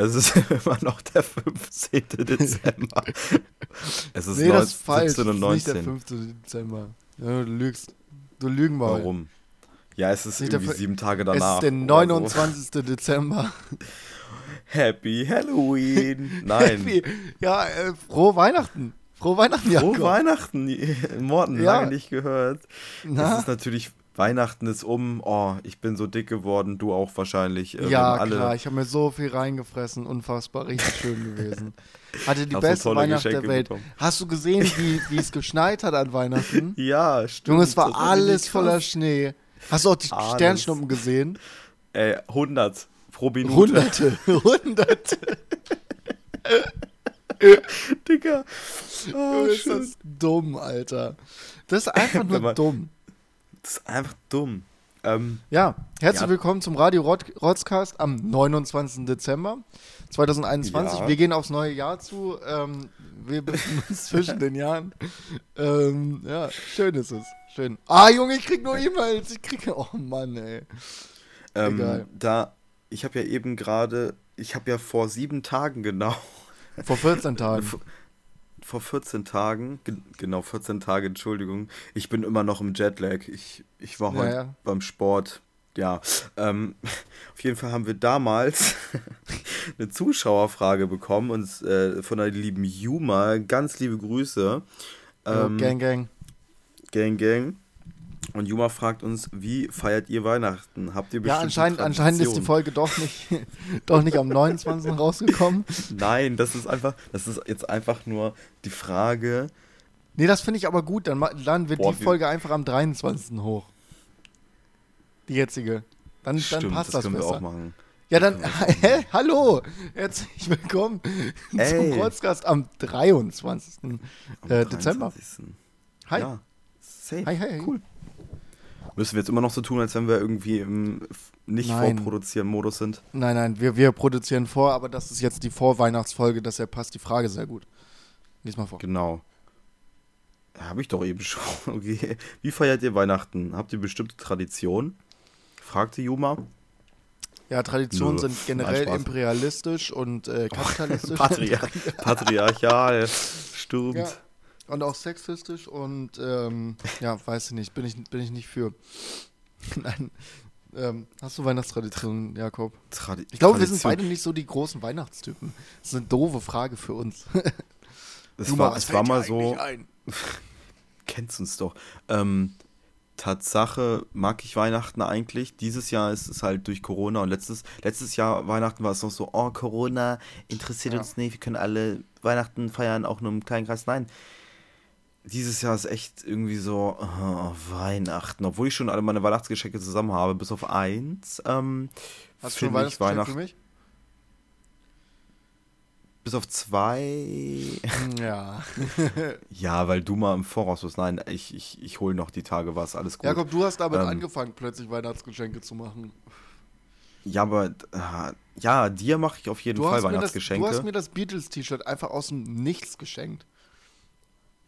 Es ist immer noch der 15. Dezember. es ist nee, 19, das ist falsch. 17 und Das ist nicht der 19. 15. Dezember. Ja, du lügst. Du lügen mal. Warum? Ja, es ist Nicht irgendwie sieben Tage Es danach. ist der oder 29. Dezember. So. Happy Halloween. Nein. Happy. Ja, äh, frohe Weihnachten. Frohe Weihnachten, Frohe Jakob. Weihnachten, Morten, Ja. lange nicht gehört. Na? Es ist natürlich, Weihnachten ist um. Oh, ich bin so dick geworden, du auch wahrscheinlich. Äh, Ja, klar, ich habe mir so viel reingefressen. Unfassbar, richtig schön gewesen. Hatte die Hast beste Weihnacht der Geschenke Welt. bekommen. Hast du gesehen, wie, wie es geschneit hat an Weihnachten? Ja, stimmt. Junge, es war alles voller. Schnee. Hast du auch die Alles. Sternschnuppen gesehen? Ey, 100 pro Minute. Hunderte, hunderte. Digga. Oh, Junge, ist das dumm, Alter. Das ist einfach nur dumm. Das ist einfach dumm. Ähm, Ja, herzlich Ja. willkommen zum Radio Rot Rotzcast am 29. Dezember 2021. Ja. Wir gehen aufs neue Jahr zu. Ähm, wir befinden uns zwischen den Jahren. Ähm, ja, schön ist es. Schön. Ah, Junge, ich krieg nur E-Mails. Ich kriege. Oh Mann, ey. Egal. ähm, da, ich habe ja eben gerade, ich habe ja vor sieben Tagen genau, Vor 14 Tagen. vor- vor 14 Tagen, ge genau 14 Tage, Entschuldigung, ich bin immer noch im Jetlag. Ich, ich war Ja, heute ja. beim Sport. Ja, ähm, auf jeden Fall haben wir damals eine Zuschauerfrage bekommen und äh, von der lieben Juma. Ganz liebe Grüße. Ähm, gang, gang. Gang, Gang. Und Juma fragt uns, wie feiert ihr Weihnachten? Habt ihr Ja, bestimmte anscheinend, anscheinend ist die? Folge doch nicht, doch nicht am 29. rausgekommen. Nein, das ist einfach, das ist jetzt einfach nur die Frage. Nee, das finde ich aber gut. Dann ma- laden wir Boah, die wir- Folge einfach am 23. hoch. Die jetzige. Dann, dann Stimmt, passt das das, können wir besser. auch machen. Ja, dann, wir hä, hallo, herzlich willkommen Ey. zum Podcast am 23. Am Äh, Dezember. 23.. Hi. Ja, safe. Hi, hi, hi. Cool. Müssen wir jetzt immer noch so tun, als wenn wir irgendwie im nicht Nein. vorproduzieren Modus sind? Nein, nein, wir, wir produzieren vor, aber das ist jetzt die Vorweihnachtsfolge, deshalb passt die Frage sehr gut. Lies mal vor. Genau. Habe ich doch eben schon. Okay. Wie feiert ihr Weihnachten? Habt ihr bestimmte Traditionen? Fragte Juma. Ja, Traditionen Nö. sind generell Nein, imperialistisch und äh, kapitalistisch. Patriar Patriarchal. Stimmt. Ja. Und auch sexistisch und ähm, ja, weiß ich nicht, bin ich, bin ich nicht für. Nein. Ähm, hast du Weihnachtstraditionen, Jakob? Tradi Ich glaube, wir sind beide nicht so die großen Weihnachtstypen. Das ist eine doofe Frage für uns. Es war, es war mal so, ein? kennst uns doch. Ähm, Tatsache mag ich Weihnachten eigentlich. Dieses Jahr ist es halt durch Corona und letztes, letztes Jahr Weihnachten war es noch so, oh, Corona interessiert Ja. uns nicht, wir können alle Weihnachten feiern, auch nur im kleinen Kreis. Nein. Dieses Jahr ist echt irgendwie so oh, Weihnachten, obwohl ich schon alle meine Weihnachtsgeschenke zusammen habe, bis auf eins. Ähm, Hast du schon Weihnachtsgeschenk Weihnachten. für mich? Bis auf zwei. Ja. Ja, weil du mal im Voraus bist. Nein, ich, ich, ich hole noch die Tage was, alles gut. Jakob, du hast damit Ähm. angefangen, plötzlich Weihnachtsgeschenke zu machen. Ja, aber äh, ja, dir mache ich auf jeden Du Fall mir das, Weihnachtsgeschenke. du hast mir das Beatles-T-Shirt einfach aus dem Nichts geschenkt.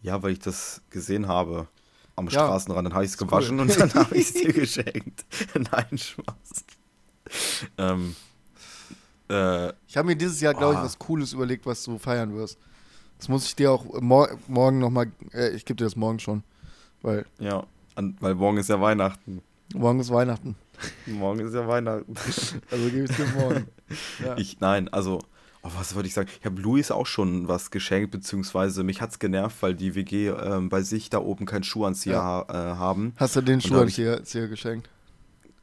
Ja, weil ich das gesehen habe am Ja, Straßenrand. Dann habe ich es ist cool. gewaschen und dann habe ich es dir geschenkt. Nein, Spaß. Ähm, äh, Ich habe mir dieses Jahr, glaube ich, Ah. was Cooles überlegt, was du feiern wirst. Das muss ich dir auch mor morgen nochmal, äh, ich gebe dir das morgen schon. Weil ja, an, weil morgen ist ja Weihnachten. morgen ist Weihnachten. Morgen ist ja Weihnachten. Also gebe ich es dir morgen. Ja. Ich, nein, also, oh, was wollte ich sagen? Ich habe Luis auch schon was geschenkt, beziehungsweise mich hat's genervt, weil die WG ähm, bei sich da oben keinen Schuhanzieher Ja. ha äh, haben. Hast du den hab ich- Schuhanzieher geschenkt?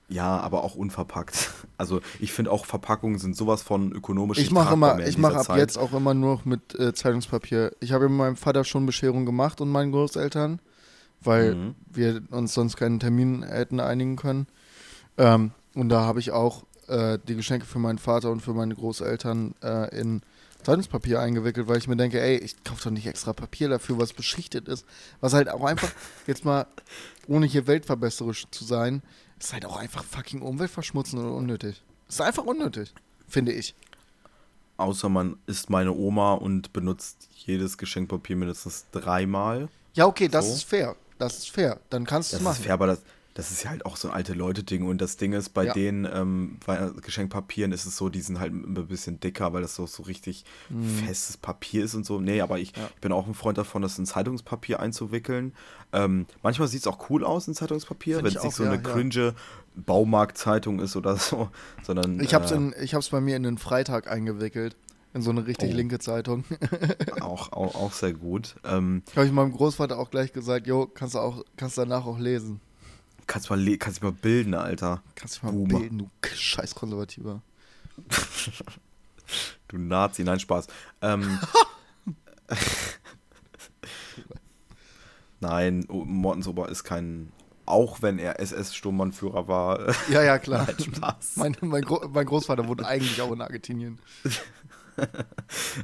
Ja, aber auch unverpackt. Also ich finde auch Verpackungen sind sowas von ökonomisch. Ich mache immer, ich mache ab Zeit. jetzt auch immer nur noch mit äh, Zeitungspapier. Ich habe mit meinem Vater schon Bescherung gemacht und meinen Großeltern, weil Mhm. wir uns sonst keinen Termin hätten einigen können. Ähm, und da habe ich auch äh, die Geschenke für meinen Vater und für meine Großeltern äh, in Zeitungspapier eingewickelt, weil ich mir denke, ey, ich kaufe doch nicht extra Papier dafür, was beschichtet ist. Was halt auch einfach, jetzt mal, ohne hier weltverbesserisch zu sein, ist halt auch einfach fucking umweltverschmutzend und unnötig. Ist einfach unnötig, finde ich. Außer man ist meine Oma und benutzt jedes Geschenkpapier mindestens dreimal. Ja, okay, das So. ist fair. Das ist fair. Dann kannst du Das es machen. ist fair, aber das, das ist ja halt auch so ein alte Leute-Ding. Und das Ding ist, bei Ja. den ähm, bei Geschenkpapieren ist es so, die sind halt immer ein bisschen dicker, weil das so, so richtig festes Papier ist und so. Nee, aber ich, Mhm. Ja. ich bin auch ein Freund davon, das in Zeitungspapier einzuwickeln. Ähm, manchmal sieht es auch cool aus in Zeitungspapier, wenn es nicht so ja, eine cringe Baumarktzeitung ist oder so, sondern Ich hab's, äh, in, ich hab's bei mir in den Freitag eingewickelt. In so eine richtig Oh. linke Zeitung. auch, auch, auch sehr gut. Ähm, Habe ich meinem Großvater auch gleich gesagt, jo, kannst du auch, kannst danach auch lesen. Kannst mal, kannst mal bilden, Alter. Kannst dich mal Boomer. bilden, du scheiß Konservativer. Du Nazi, nein, Spaß. Ähm, nein, O- Mortens Ober ist kein, auch wenn er SS-Sturmbannführer war, Ja, ja, klar. nein, Spaß. mein, mein, Gro mein Großvater wohnt eigentlich auch in Argentinien.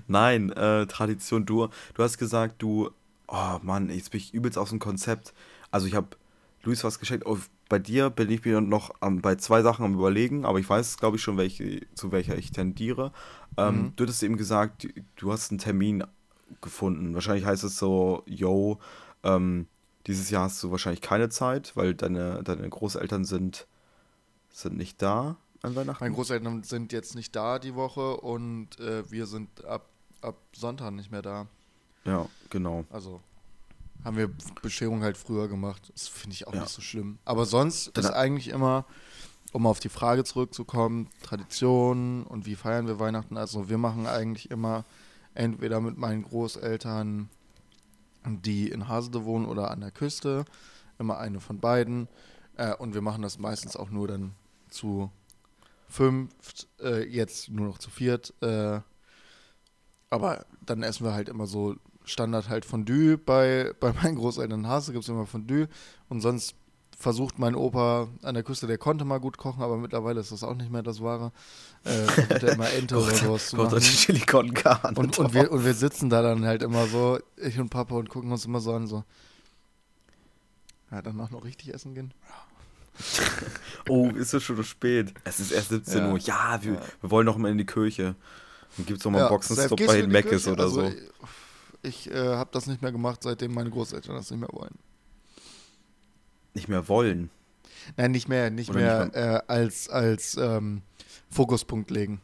Nein, äh, Tradition, du, du hast gesagt, du, oh Mann, jetzt bin ich übelst aus dem Konzept. Also ich habe Luis was geschenkt. Oh, bei dir bin ich mir noch am, bei zwei Sachen am überlegen, aber ich weiß, glaube ich, schon, welche, zu welcher ich tendiere. Ähm, Mhm. Du hattest eben gesagt, du, du hast einen Termin gefunden. Wahrscheinlich heißt es so, yo, ähm, dieses Jahr hast du wahrscheinlich keine Zeit, weil deine, deine Großeltern sind, sind nicht da an Weihnachten. Meine Großeltern sind jetzt nicht da die Woche und äh, wir sind ab, ab Sonntag nicht mehr da. ja, genau. Also haben wir Bescherung halt früher gemacht. Das finde ich auch Ja. nicht so schlimm. Aber sonst Dann- ist eigentlich immer, um auf die Frage zurückzukommen, Tradition und wie feiern wir Weihnachten. Also wir machen eigentlich immer entweder mit meinen Großeltern, die in Hasede wohnen oder an der Küste, immer eine von beiden. Äh, und wir machen das meistens auch nur dann zu fünft, äh, jetzt nur noch zu viert. Äh, aber dann essen wir halt immer so Standard halt Fondue. Bei, bei meinen Großeltern in Hase gibt es immer Fondue. Und sonst versucht mein Opa an der Küste, der konnte mal gut kochen, aber mittlerweile ist das auch nicht mehr das Wahre. Äh, versucht er immer Ente oder sowas zu machen. Chili con Carne. Und, und, wir, und wir sitzen da dann halt immer so, ich und Papa, und gucken uns immer so an, so. Ja, danach noch richtig essen gehen? Oh, ist es schon so spät? Es ist erst 17 Ja. Uhr. Ja, wir, Ja. wir wollen noch mal in die Kirche. Dann gibt es noch mal Ja, Boxenstopp bei den Meckes Kirche? oder also, so. Ich, äh, habe das nicht mehr gemacht, seitdem meine Großeltern das nicht mehr wollen. Nicht mehr wollen. Nein, nicht mehr, nicht Oder mehr nicht äh, als, als ähm, Fokuspunkt legen.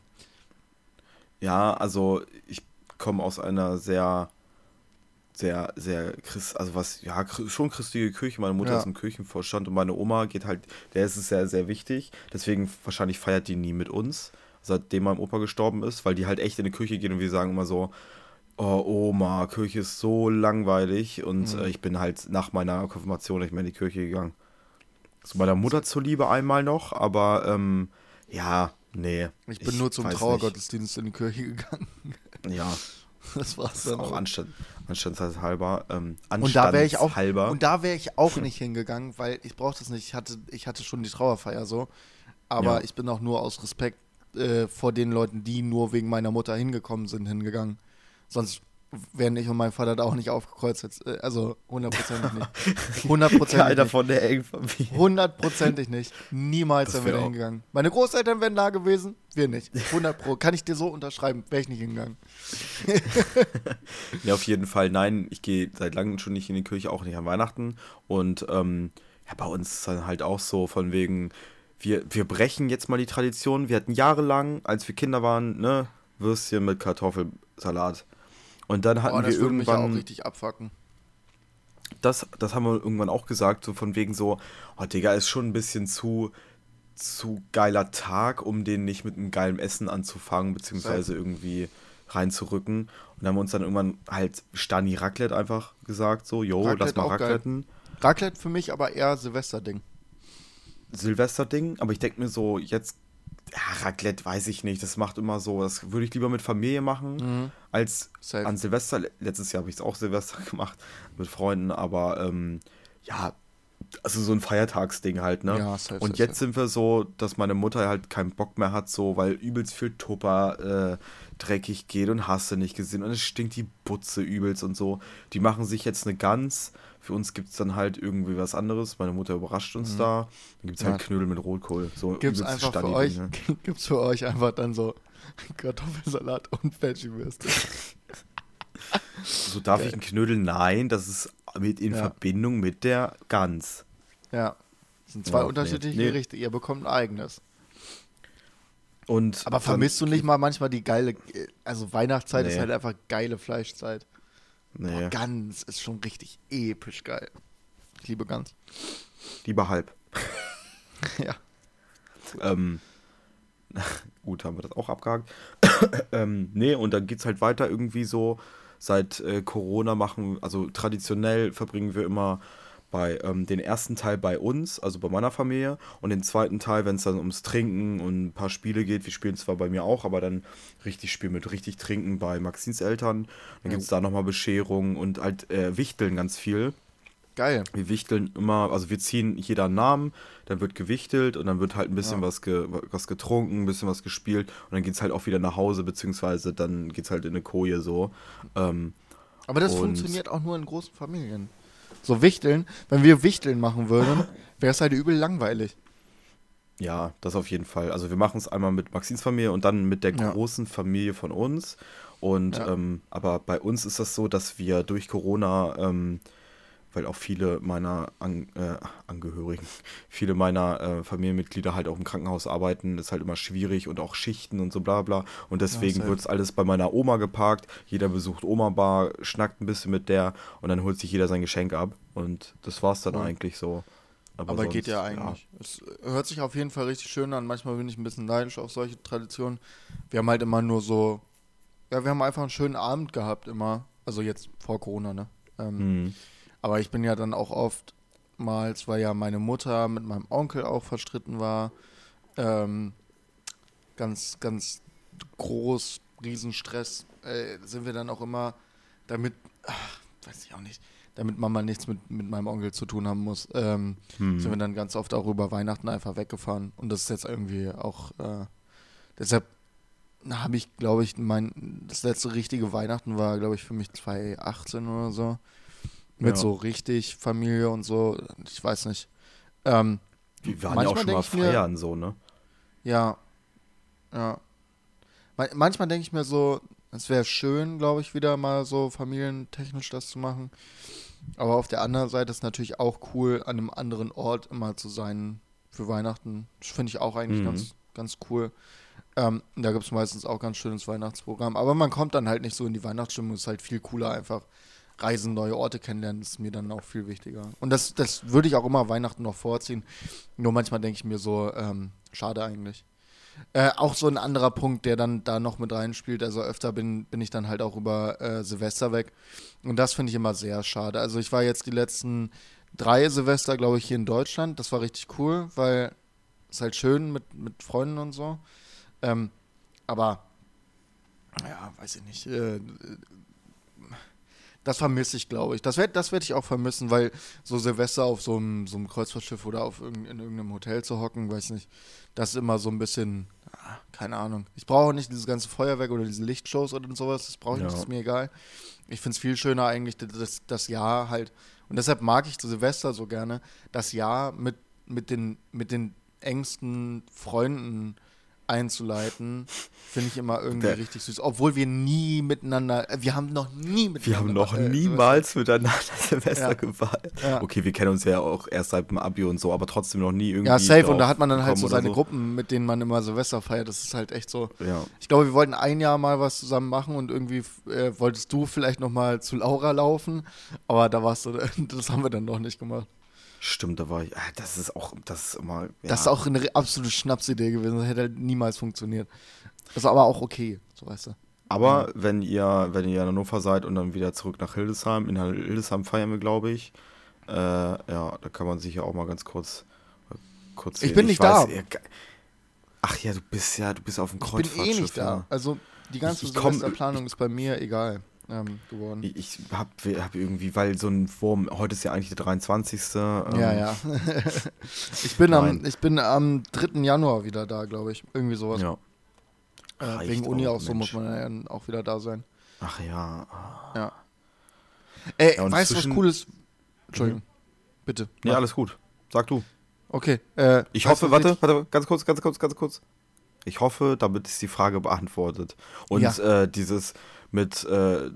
Ja, also ich komme aus einer sehr, sehr, sehr Christ, also was, ja, schon christliche Kirche. Meine Mutter Ja. ist im Kirchenvorstand und meine Oma geht halt, der ist es sehr, sehr wichtig. Deswegen wahrscheinlich feiert die nie mit uns, seitdem mein Opa gestorben ist, weil die halt echt in die Kirche gehen und wir sagen immer so, oh Oma, Kirche ist so langweilig und Mhm. äh, ich bin halt nach meiner Konfirmation nicht mehr in die Kirche gegangen. Zu meiner Mutter zuliebe einmal noch, aber ähm, ja, nee. Ich bin nur zum Trauergottesdienst in die Kirche gegangen. nicht. Ja, Das war's dann auch auch. Anstand, anstandshalber. Ähm, Und da wäre ich auch anstandshalber. und da wäre ich auch nicht hingegangen, weil ich brauchte das nicht. Ich hatte, ich hatte schon die Trauerfeier so, aber Ja. ich bin auch nur aus Respekt äh, vor den Leuten, die nur wegen meiner Mutter hingekommen sind, hingegangen. Sonst wären ich und mein Vater da auch nicht aufgekreuzt. Jetzt, äh, also hundertprozentig nicht. Hundertprozentig Keiner nicht. von der engen Familie. Hundertprozentig nicht. Niemals wären wir da hingegangen. Meine Großeltern wären da gewesen, wir nicht. 100 Pro. Kann ich dir so unterschreiben, wäre ich nicht hingegangen. Ja, auf jeden Fall. Nein, ich gehe seit langem schon nicht in die Kirche, auch nicht an Weihnachten. Und ähm, ja, bei uns ist dann halt auch so von wegen, wir, wir brechen jetzt mal die Tradition. Wir hatten jahrelang, als wir Kinder waren, ne, Würstchen mit Kartoffelsalat. Und dann hatten Boah, das wir irgendwann, richtig abfacken. das, das haben wir irgendwann auch gesagt, so von wegen so, oh Digga, ist schon ein bisschen zu, zu geiler Tag, um den nicht mit einem geilen Essen anzufangen, beziehungsweise irgendwie reinzurücken. Und dann haben wir uns dann irgendwann halt Stani Raclette einfach gesagt, so, yo, Raclette lass mal geil. Racletten. Raclette für mich aber eher Silvesterding. Silvester-Ding, aber ich denke mir so, jetzt, ja, Raclette weiß ich nicht, das macht immer so, das würde ich lieber mit Familie machen, Mhm. als Safe. an Silvester. Letztes Jahr habe ich es auch Silvester gemacht mit Freunden, aber ähm, ja, also so ein Feiertagsding halt, ne? Ja, safe, Und safe, jetzt safe. sind wir so, dass meine Mutter halt keinen Bock mehr hat, so, weil übelst viel Tupper äh, dreckig geht und hast du nicht gesehen und es stinkt die Butze übelst und so. Die machen sich jetzt eine Gans. Für uns gibt es dann halt irgendwie was anderes. Meine Mutter überrascht uns da. Dann gibt es halt Ja. Knödel mit Rotkohl. So Gibt's einfach für euch, ne? gibt's für euch einfach dann so Kartoffelsalat und Veggie-Würste. So darf ich einen Knödel? Nein, das ist mit in Ja. Verbindung mit der Gans. Ja. Das sind zwei Ja, unterschiedliche Nee. Gerichte. Ihr bekommt ein eigenes. Und Aber vermisst du nicht mal manchmal die geile, also Weihnachtszeit ist Nee. halt einfach geile Fleischzeit. Nee, Gans ist schon richtig episch geil. Ich liebe Gans. lieber halb. ja. Ähm, gut, haben wir das auch abgehakt. ähm, nee, und dann geht's halt weiter irgendwie so. Seit äh, Corona machen, also traditionell verbringen wir immer bei ähm, den ersten Teil bei uns, also bei meiner Familie, und den zweiten Teil, wenn es dann ums Trinken und ein paar Spiele geht. Wir spielen zwar bei mir auch, aber dann richtig spielen mit richtig Trinken bei Maxins Eltern. Dann gibt's da nochmal Bescherung und halt äh, Wichteln ganz viel. Geil. Wir wichteln immer, also wir ziehen jeder einen Namen, dann wird gewichtelt und dann wird halt ein bisschen Ja. was, ge, was getrunken, ein bisschen was gespielt und dann geht's halt auch wieder nach Hause, beziehungsweise dann geht's halt in eine Koje so. Ähm, Aber das funktioniert auch nur in großen Familien. So Wichteln, wenn wir Wichteln machen würden, wäre es halt übel langweilig. ja, das auf jeden Fall. Also wir machen es einmal mit Maxins Familie und dann mit der Ja. großen Familie von uns. Und Ja. ähm, aber bei uns ist das so, dass wir durch Corona, ähm, weil auch viele meiner An äh, Angehörigen, viele meiner äh, Familienmitglieder halt auch im Krankenhaus arbeiten, ist halt immer schwierig und auch Schichten und so bla bla. Und deswegen safe. wird es alles bei meiner Oma geparkt. Jeder besucht Oma-Bar, schnackt ein bisschen mit der und dann holt sich jeder sein Geschenk ab. Und das war's dann Cool. eigentlich so. Aber, sonst, geht ja eigentlich. Es hört sich auf jeden Fall richtig schön an. Manchmal bin ich ein bisschen neidisch auf solche Traditionen. Wir haben halt immer nur so, ja, wir haben einfach einen schönen Abend gehabt immer. Also jetzt vor Corona, ne? Ähm, Hm. Aber ich bin ja dann auch oftmals, weil ja meine Mutter mit meinem Onkel auch verstritten war, ähm, ganz, ganz groß, Riesenstress, äh, sind wir dann auch immer damit, ach, weiß ich auch nicht, damit Mama nichts mit, mit meinem Onkel zu tun haben muss, ähm, Hm. sind wir dann ganz oft auch über Weihnachten einfach weggefahren. Und das ist jetzt irgendwie auch, äh, deshalb habe ich, glaube ich, mein, das letzte richtige Weihnachten war, glaube ich, für mich 2018 oder so. Mit Ja. so richtig Familie und so. Ich weiß nicht. Ähm, Wir waren ja auch manchmal schon mal ich mir- feiern, so, ne? ja. Ja. Man- Manchmal denke ich mir so, es wäre schön, glaube ich, wieder mal so familientechnisch das zu machen. Aber auf der anderen Seite ist natürlich auch cool, an einem anderen Ort immer zu sein für Weihnachten. Das finde ich auch eigentlich Mhm. ganz, ganz cool. Ähm, da gibt es meistens auch ganz schönes Weihnachtsprogramm. Aber man kommt dann halt nicht so in die Weihnachtsstimmung. Es ist halt viel cooler, einfach reisen, neue Orte kennenlernen. Ist mir dann auch viel wichtiger. Und das, das würde ich auch immer Weihnachten noch vorziehen. Nur manchmal denke ich mir so, ähm, schade eigentlich. Äh, auch so ein anderer Punkt, der dann da noch mit reinspielt. Also öfter bin, bin ich dann halt auch über äh, Silvester weg. Und das finde ich immer sehr schade. Also ich war jetzt die letzten drei Silvester, glaube ich, hier in Deutschland. Das war richtig cool, weil es halt schön mit, mit Freunden und so. Ähm, aber, ja, weiß ich nicht. Äh, das vermisse ich, glaube ich. Das werde das werd ich auch vermissen, weil so Silvester auf so einem, so einem Kreuzfahrtschiff oder auf irgend, in irgendeinem Hotel zu hocken, weiß nicht, das ist immer so ein bisschen, ah, keine Ahnung. Ich brauche nicht dieses ganze Feuerwerk oder diese Lichtshows oder sowas, das brauche ich nicht, Ja. das ist mir egal. Ich finde es viel schöner eigentlich, das, das Jahr halt, und deshalb mag ich zu Silvester so gerne, das Jahr mit, mit, den, mit den engsten Freunden einzuleiten, finde ich immer irgendwie Der- richtig süß. Obwohl wir nie miteinander, äh, wir haben noch nie miteinander. Wir haben noch äh, niemals miteinander Silvester Ja. gefeiert. Ja. Okay, wir kennen uns ja auch erst seit dem Abi und so, aber trotzdem noch nie irgendwie. Ja, safe. Und da hat man dann halt so seine Gruppen, mit denen man immer Silvester feiert. Das ist halt echt so. Ja. Ich glaube, wir wollten ein Jahr mal was zusammen machen und irgendwie äh, wolltest du vielleicht noch mal zu Laura laufen, aber da warst du, das haben wir dann noch nicht gemacht. Stimmt, da war ich. ah, Das ist auch, das ist immer. Ja. Das ist auch eine absolute Schnapsidee gewesen. Das hätte halt niemals funktioniert. Das ist aber auch okay, so weißt du. Aber wenn ihr, wenn ihr in Hannover seid und dann wieder zurück nach Hildesheim, in Hildesheim feiern wir, glaube ich. Äh, ja, da kann man sich ja auch mal ganz kurz, kurz Ich sehen. bin nicht da. ja, ge- Ach ja, du bist ja, du bist auf dem Ich bin Kreuzfahrtschiff. eh nicht da. ja. Also die ganze Ich- ich Silvesterplanung ist bei mir egal ähm, geworden. Ich, ich hab, irgendwie, weil so ein Wurm, heute ist ja eigentlich der 23. Ähm, ja, ja. ich, bin am, ich bin am 3. Januar wieder da, glaube ich. Irgendwie sowas. ja. Äh, wegen Uni auch, auch so muss man ja dann auch wieder da sein. Ach ja. Ja. Ey, Ja, weißt du, was Cooles? Entschuldigung. Bitte. Nee, Mach. alles gut. Sag du. Okay. Äh, Ich hoffe, warte, warte, ganz kurz, ganz kurz, ganz kurz. Ich hoffe, damit ist die Frage beantwortet. Und Ja. äh, dieses mit, äh,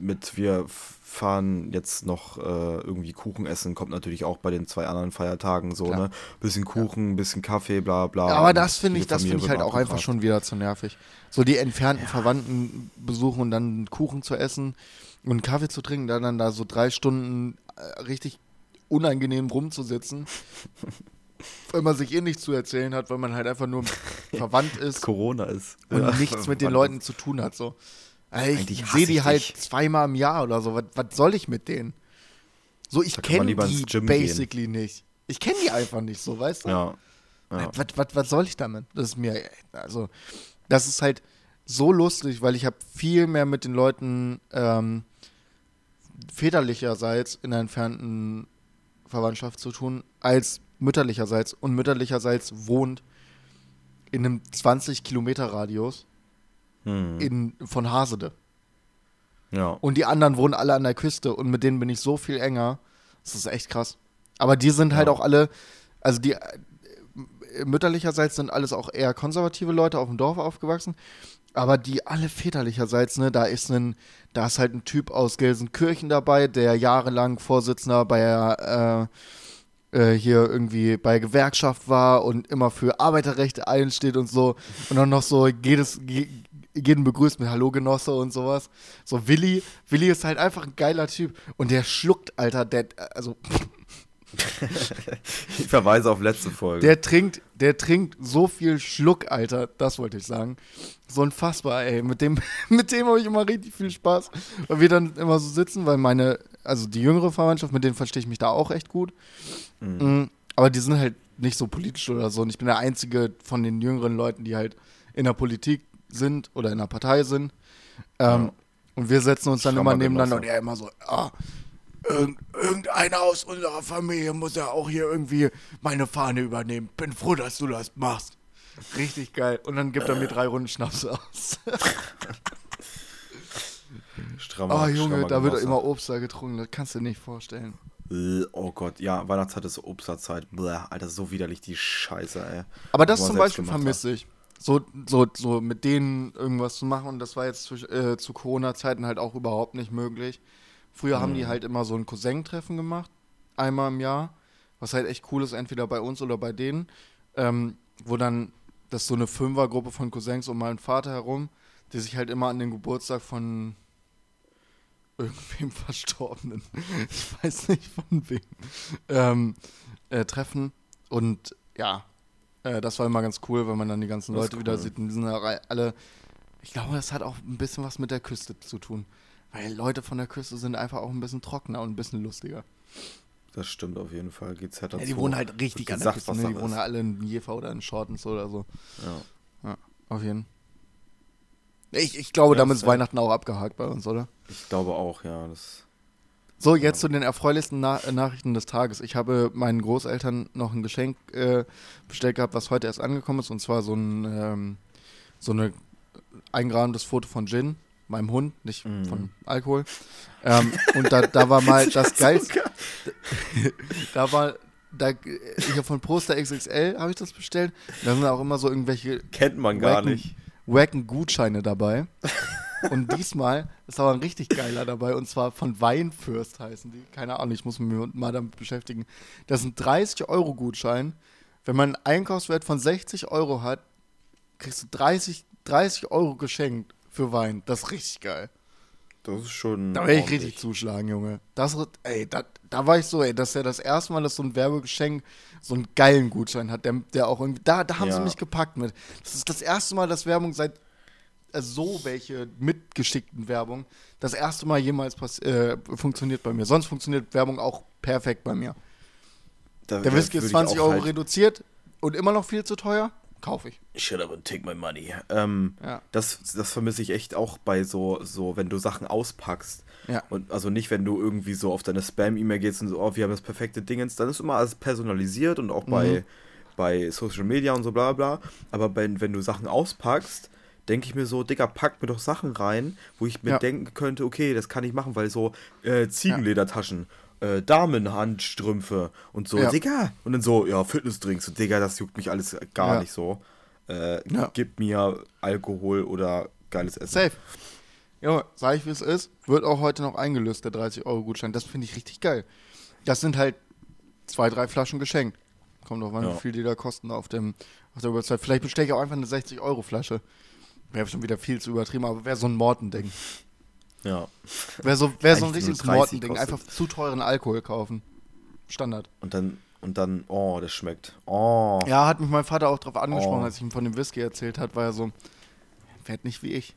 mit wir fahren jetzt noch äh, irgendwie Kuchen essen, kommt natürlich auch bei den zwei anderen Feiertagen so, Klar. ne? Bisschen Kuchen, bisschen Kaffee, bla bla. Ja, aber das finde ich, das finde ich halt auch einfach schon wieder zu nervig. So die entfernten Verwandten besuchen und dann Kuchen zu essen und Kaffee zu trinken, dann, dann da so drei Stunden äh, richtig unangenehm rumzusitzen. weil man sich eh nichts zu erzählen hat, weil man halt einfach nur verwandt ist Corona ist. und Ja, nichts mit den. Leuten zu tun hat. So. Ey, Ich sehe die halt dich. zweimal im Jahr oder so. Was, was soll ich mit denen? So, ich kenne die Gym gehen. basically nicht. Ich kenne die einfach nicht so, weißt du? Ja. ja. Was, was, was soll ich damit? Das ist mir, also, das ist halt so lustig, weil ich habe viel mehr mit den Leuten ähm, väterlicherseits in der entfernten Verwandtschaft zu tun, als mütterlicherseits. Und mütterlicherseits wohnt in einem 20 Kilometer Radius Hm. in, von Hasede. ja. Und die anderen wohnen alle an der Küste und mit denen bin ich so viel enger. Das ist echt krass. Aber die sind halt Ja. auch alle, also die äh, mütterlicherseits sind alles auch eher konservative Leute auf dem Dorf aufgewachsen. Aber die alle väterlicherseits, ne, da ist ein, da ist halt ein Typ aus Gelsenkirchen dabei, der jahrelang Vorsitzender bei der, äh, äh, hier irgendwie bei Gewerkschaft war und immer für Arbeiterrechte einsteht und so. Und dann noch so jedes, je, jeden begrüßt mit Hallo Genosse und sowas. So Willi, Willi ist halt einfach ein geiler Typ. Und der schluckt, Alter, der, also Ich verweise auf letzte Folge. der trinkt, der trinkt so viel Schluck, Alter. Das wollte ich sagen. So unfassbar, ey. Mit dem, mit dem habe ich immer richtig viel Spaß. Weil wir dann immer so sitzen, weil meine, also die jüngere Verwandtschaft, mit denen verstehe ich mich da auch echt gut. Mhm. Aber die sind halt nicht so politisch oder so. Und ich bin der einzige von den jüngeren Leuten, die halt in der Politik sind oder in der Partei sind. Ähm, Ja. Und wir setzen uns dann immer nebeneinander und er immer so, ah, irgend, irgendeiner aus unserer Familie muss ja auch hier irgendwie meine Fahne übernehmen. Bin froh, dass du das machst. Richtig geil. Und dann gibt er mir drei Runden Schnaps aus. Strammer, Oh Junge, strammer da wird immer Obst da getrunken, das kannst du dir nicht vorstellen. Äh, Oh Gott, ja, Weihnachtszeit ist Obsterzeit. Bläh, Alter, so widerlich die Scheiße, ey. Aber das zum Beispiel vermisse ich. So, so, so mit denen irgendwas zu machen und das war jetzt zu, äh, zu Corona-Zeiten halt auch überhaupt nicht möglich. Früher haben Mhm. die halt immer so ein Cousin-Treffen gemacht, einmal im Jahr, was halt echt cool ist, entweder bei uns oder bei denen, ähm, wo dann, das so eine Fünfergruppe von Cousins um meinen Vater herum, die sich halt immer an den Geburtstag von irgendwem Verstorbenen, ich weiß nicht von wem, ähm, äh, treffen und ja, äh, das war immer ganz cool, wenn man dann die ganzen Leute wieder cool. sieht und die sind ja alle, ich glaube, das hat auch ein bisschen was mit der Küste zu tun. Weil Leute von der Küste sind einfach auch ein bisschen trockener und ein bisschen lustiger. Das stimmt auf jeden Fall. GZ dazu. Ja, die wohnen halt richtig an der Küste. Ne? Die wohnen ist. ja alle in Jever oder in Shortens oder so. Ja. Auf jeden Ich, ich glaube, Ja, damit ist safe. Weihnachten auch abgehakt bei uns, oder? Ich glaube auch, ja. Das, So, jetzt zu den erfreulichsten Na äh, Nachrichten des Tages. Ich habe meinen Großeltern noch ein Geschenk äh, bestellt gehabt, was heute erst angekommen ist, und zwar so ein ähm, so eine eingerahmtes Foto von Gin, meinem Hund, nicht Mhm. von Alkohol. Ähm, und da, da war mal das geilste. da war da hier von Poster XXL habe ich das bestellt. Da sind auch immer so irgendwelche kennt man gar wacken, nicht. wacken Gutscheine dabei. Und diesmal ist aber ein richtig geiler dabei und zwar von Weinfürst heißen die. Keine Ahnung, ich muss mich mal damit beschäftigen. Das sind 30 Euro Gutschein. Wenn man einen Einkaufswert von 60 Euro hat, kriegst du 30, 30 Euro geschenkt für Wein. Das ist richtig geil. Das ist schon. Da werde ich richtig zuschlagen, Junge. Das, ey, da, da war ich so, ey, das ist ja das erste Mal, dass so ein Werbegeschenk so einen geilen Gutschein hat, der, der auch irgendwie, da, da haben sie Ja. mich gepackt mit. Das ist das erste Mal, dass Werbung seit, so welche mitgeschickten Werbung, das erste Mal jemals äh, funktioniert bei mir. Sonst funktioniert Werbung auch perfekt bei mir. Da, Der Whisky ist ich 20 auch Euro halt- reduziert und immer noch viel zu teuer, kaufe ich. Shut up and take my money. Ähm, Ja. das, das vermisse ich echt auch bei so, so, wenn du Sachen auspackst. Ja. Und also nicht, wenn du irgendwie so auf deine Spam-E-Mail gehst und so, oh, wir haben das perfekte Dingens, dann ist immer alles personalisiert und auch bei, Mhm. bei Social Media und so bla bla. Aber wenn, wenn du Sachen auspackst, denke ich mir so, Digga, pack mir doch Sachen rein, wo ich mir Ja. denken könnte, okay, das kann ich machen, weil so äh, Ziegenledertaschen, äh, Damenhandstrümpfe und so, Ja. Digga. Und dann so, ja, Fitnessdrinks und Digga, das juckt mich alles gar nicht so. Äh. Gib mir Alkohol oder geiles Essen. Safe. Ja, sag ich, wie es ist. Wird auch heute noch eingelöst, der 30-Euro-Gutschein. Das finde ich richtig geil. Das sind halt zwei, drei Flaschen geschenkt. Kommt drauf an, Ja. wie viel die da kosten auf, dem, auf der Website. Vielleicht bestelle ich auch einfach eine 60-Euro-Flasche. Wäre schon wieder viel zu übertrieben, aber wäre so ein Mortending. Ja. Wäre so, wär so ein richtiges nur 30 Mortending. Einfach zu teuren Alkohol kaufen. Standard. Und dann, und dann, oh, das schmeckt. Oh. Ja, hat mich mein Vater auch drauf angesprochen, Oh. als ich ihm von dem Whisky erzählt hat, war er so, werd nicht wie ich.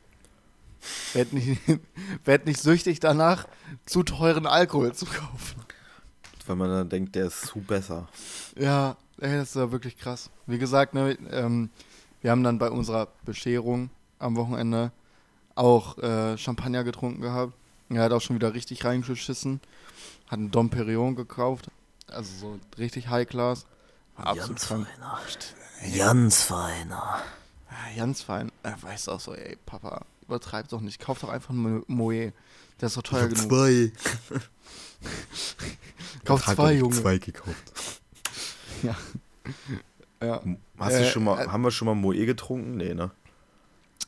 Werd nicht, werd nicht süchtig danach, zu teuren Alkohol zu kaufen. Wenn man dann denkt, der ist zu besser. Ja, ey, das ist ja wirklich krass. Wie gesagt, ne, ähm, wir haben dann bei unserer Bescherung am Wochenende auch äh, Champagner getrunken gehabt. Er hat auch schon wieder richtig reingeschissen. Hat einen Dom Perignon gekauft. Also so richtig High Class. Absolut krank. Ganz feiner. Ja, Ganz fein. Er weiß auch so, ey, Papa, übertreib doch nicht. Kauf doch einfach einen Mo- Moe. Der ist doch teuer genug. Zwei. Kauf zwei, Junge. Zwei gekauft. Ja. Hast Äh, du schon mal, äh, haben wir schon mal Moe getrunken? Nee, ne?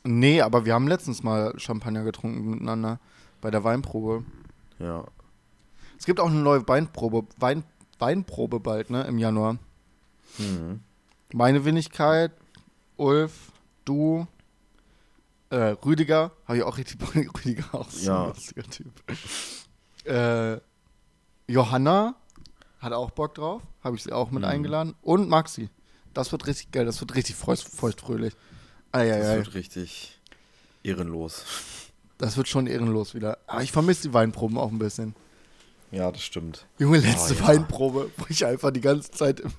Nee, aber wir haben letztens mal Champagner getrunken miteinander bei der Weinprobe. Ja. Es gibt auch eine neue Weinprobe, Wein, Weinprobe bald, ne, im Januar. Mhm. Meine Wenigkeit, Ulf, du, äh, Rüdiger, habe ich auch richtig Bock, Rüdiger auch so Ja. ein lustiger Typ. Äh, Johanna hat auch Bock drauf, habe ich sie auch mit Mhm. eingeladen. Und Maxi. Das wird richtig geil, das wird richtig feucht, feuchtfröhlich. Das Eieiei. wird richtig ehrenlos. Das wird schon ehrenlos wieder. Aber ich vermisse die Weinproben auch ein bisschen. Ja, das stimmt. Junge, letzte Oh, ja. Weinprobe, wo ich einfach die ganze Zeit im,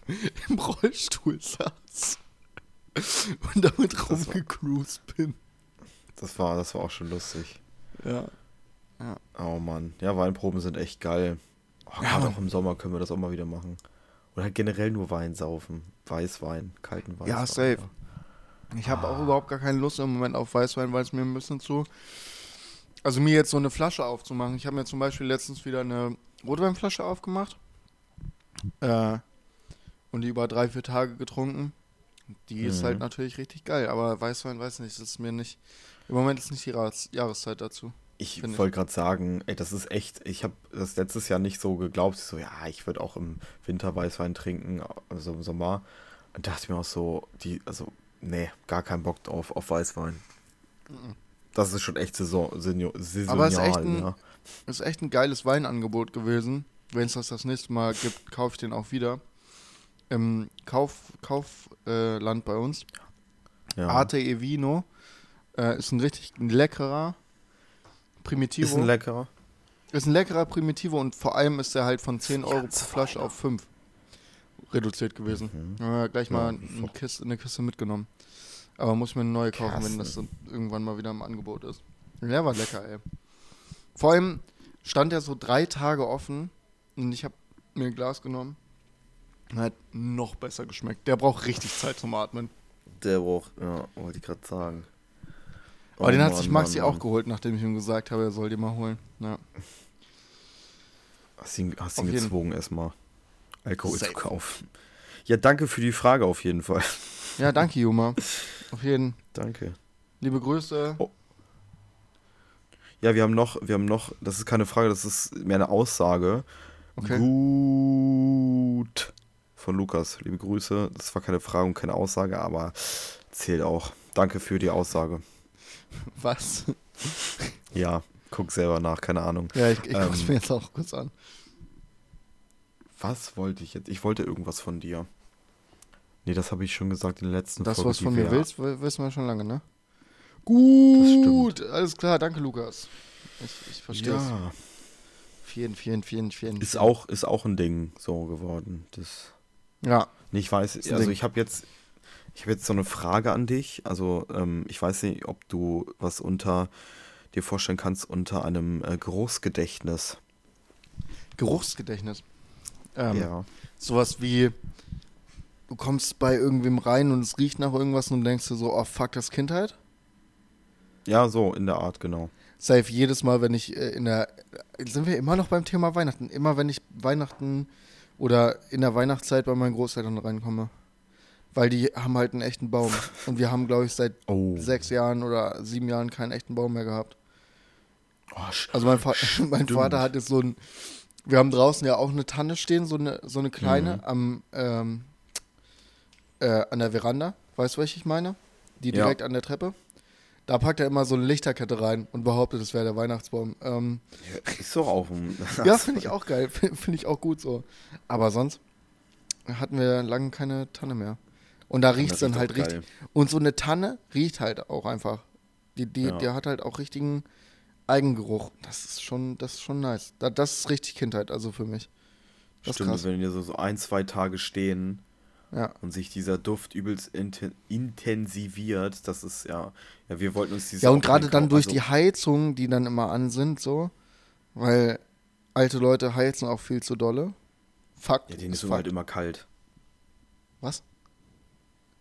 im Rollstuhl saß und damit rumgecruised bin. Das war, das war auch schon lustig. Ja. Oh Mann. Ja, Weinproben sind echt geil. Oh, Ja, Gerade auch im Sommer können wir das auch mal wieder machen. Oder halt generell nur Wein saufen. Weißwein, kalten Weißwein. Ja, safe. Ich habe auch überhaupt gar keine Lust im Moment auf Weißwein, weil es mir ein bisschen zu. Also mir jetzt so eine Flasche aufzumachen. Ich habe mir zum Beispiel letztens wieder eine Rotweinflasche aufgemacht. Äh, und die über drei, vier Tage getrunken. Die ist Mhm. halt natürlich richtig geil, aber Weißwein weiß nicht, das ist mir nicht. Im Moment ist nicht die Jahres Jahreszeit dazu. Ich wollte gerade sagen, ey, das ist echt, ich habe das letztes Jahr nicht so geglaubt. So, ja, ich würde auch im Winter Weißwein trinken, also im Sommer. Und dachte ich mir auch so, die, also, nee, gar keinen Bock drauf, auf Weißwein. Mhm. Das ist schon echt saison, saison, saisonal, Aber es ist echt ein- ja. Ist echt ein geiles Weinangebot gewesen. Wenn es das das nächste Mal gibt, kaufe ich den auch wieder. Im Kauf, Kaufland bei uns. ja. Arte e Vino. Äh, ist ein richtig leckerer Primitivo. Ist ein leckerer. ist ein leckerer Primitivo und vor allem ist er halt von 10 Euro pro Flasche auf 5 reduziert gewesen. Mhm. Ja, gleich Ja, mal eine. Kiste, eine Kiste mitgenommen. Aber muss ich mir eine neue kaufen, wenn das irgendwann mal wieder im Angebot ist. Der war lecker, ey. Vor allem stand er so drei Tage offen und ich habe mir ein Glas genommen. Und hat noch besser geschmeckt. Der braucht richtig Zeit zum Atmen. Der braucht, ja, wollte ich gerade sagen. Aber Oh den hat Mann, sich Maxi Mann, auch Mann. geholt, nachdem ich ihm gesagt habe, er soll den mal holen. Ja. Hast ihn, hast ihn gezwungen, erstmal Alkohol Safe. zu kaufen. Ja, danke für die Frage auf jeden Fall. ja, danke, Juma. Auf jeden. Danke. Liebe Grüße. Oh. Ja, wir haben noch, wir haben noch, das ist keine Frage, das ist mehr eine Aussage. Okay. Gut. Von Lukas. Liebe Grüße. Das war keine Frage und keine Aussage, aber zählt auch. Danke für die Aussage. Was? Ja, guck selber nach, keine Ahnung. Ja, ich, ich guck's Ähm, mir jetzt auch kurz an. Was wollte ich jetzt? Ich wollte irgendwas von dir. Nee, das habe ich schon gesagt in der letzten Das, Folge. was die von mir willst, wi- wissen wir schon lange, ne? Gut, alles klar, danke Lukas. Ich, ich verstehe es. Ja, Vielen, vielen, vielen, vielen. ist auch, ist auch ein Ding so geworden. Das Ja, Nee, ich weiß, also Ding. ich habe jetzt, ich habe jetzt so eine Frage an dich. Also ähm, ich weiß nicht, ob du was unter dir vorstellen kannst unter einem äh, Geruchsgedächtnis. Geruchsgedächtnis. Ähm, ja. Sowas wie, du kommst bei irgendwem rein und es riecht nach irgendwas und denkst du so, oh fuck, das Kindheit? Ja, so in der Art, genau. Safe jedes Mal, wenn ich äh, in der. Sind wir immer noch beim Thema Weihnachten? Immer wenn ich Weihnachten oder in der Weihnachtszeit bei meinen Großeltern reinkomme. Weil die haben halt einen echten Baum. Und wir haben, glaube ich, seit Oh. sechs Jahren oder sieben Jahren keinen echten Baum mehr gehabt. Oh, Also mein, Fa mein. Vater hat jetzt so ein, wir haben draußen ja auch eine Tanne stehen, so eine, so eine kleine Mhm. am, ähm, äh, an der Veranda. Weißt du, welche ich meine? Die Ja. direkt an der Treppe. Da packt er immer so eine Lichterkette rein und behauptet, es wäre der Weihnachtsbaum. Ähm, Ja, ist doch auch ein. ja, finde ich auch geil. Finde ich auch gut so. Aber sonst hatten wir lange keine Tanne mehr. Und da riecht es dann halt richtig. Und so eine Tanne riecht halt auch einfach. Die, die, Ja. die hat halt auch richtigen Eigengeruch. Das ist schon, das ist schon nice. Da, das ist richtig Kindheit, also für mich. Das Stimmt, krass. wenn wir so, so ein, zwei Tage stehen Ja. und sich dieser Duft übelst inten intensiviert, das ist ja. Ja, wir wollten uns dieses Ja, und gerade dann durch also- die Heizungen, die dann immer an sind, so. Weil alte Leute heizen auch viel zu dolle. Fakt. Ja, denen ist ist halt immer kalt. Was?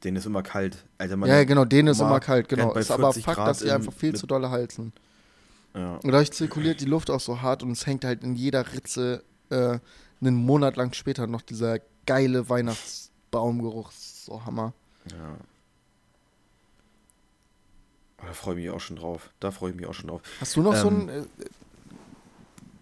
Denen ist immer kalt. Alter, Ja, ja, genau, denen ist immer kalt, genau. Ist aber 40 Fakt, dass die in- einfach viel zu dolle heizen. Ja. Und dadurch zirkuliert die Luft auch so hart und es hängt halt in jeder Ritze äh, einen Monat lang später noch dieser geile Weihnachtsbaumgeruch. So Hammer. ja. Oh, Da freue ich mich auch schon drauf. Da freue ich mich auch schon drauf. Hast du noch so Ähm, ein äh,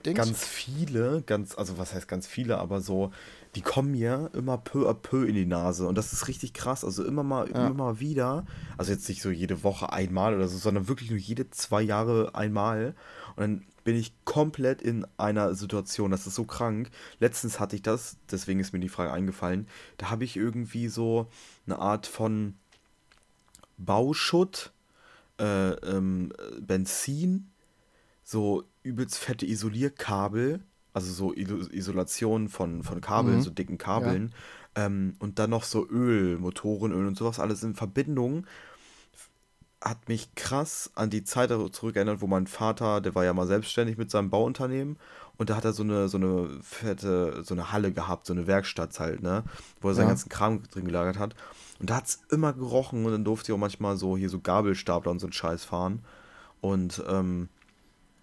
Dings? Ganz viele, ganz, also was heißt ganz viele, aber so, die kommen mir immer peu à peu in die Nase. Und das ist richtig krass. Also immer mal, Ja. immer mal wieder. Also jetzt nicht so jede Woche einmal oder so, sondern wirklich nur jede zwei Jahre einmal. Und dann bin ich komplett in einer Situation. Das ist so krank. Letztens hatte ich das, deswegen ist mir die Frage eingefallen. Da habe ich irgendwie so eine Art von Bauschutt, äh, ähm, äh, Benzin, so übelst fette Isolierkabel, also so Iso- Isolation von, von Kabeln, Mhm. so dicken Kabeln, ähm, und dann noch so Öl, Motorenöl und sowas, alles in Verbindung. Hat mich krass an die Zeit zurückerinnert, wo mein Vater, der war ja mal selbstständig mit seinem Bauunternehmen und da hat er so eine, so eine fette, so eine Halle gehabt, so eine Werkstatt halt, ne, wo er seinen Ja. ganzen Kram drin gelagert hat. Und da hat es immer gerochen und dann durfte ich auch manchmal so hier so Gabelstapler und so einen Scheiß fahren. Und ähm,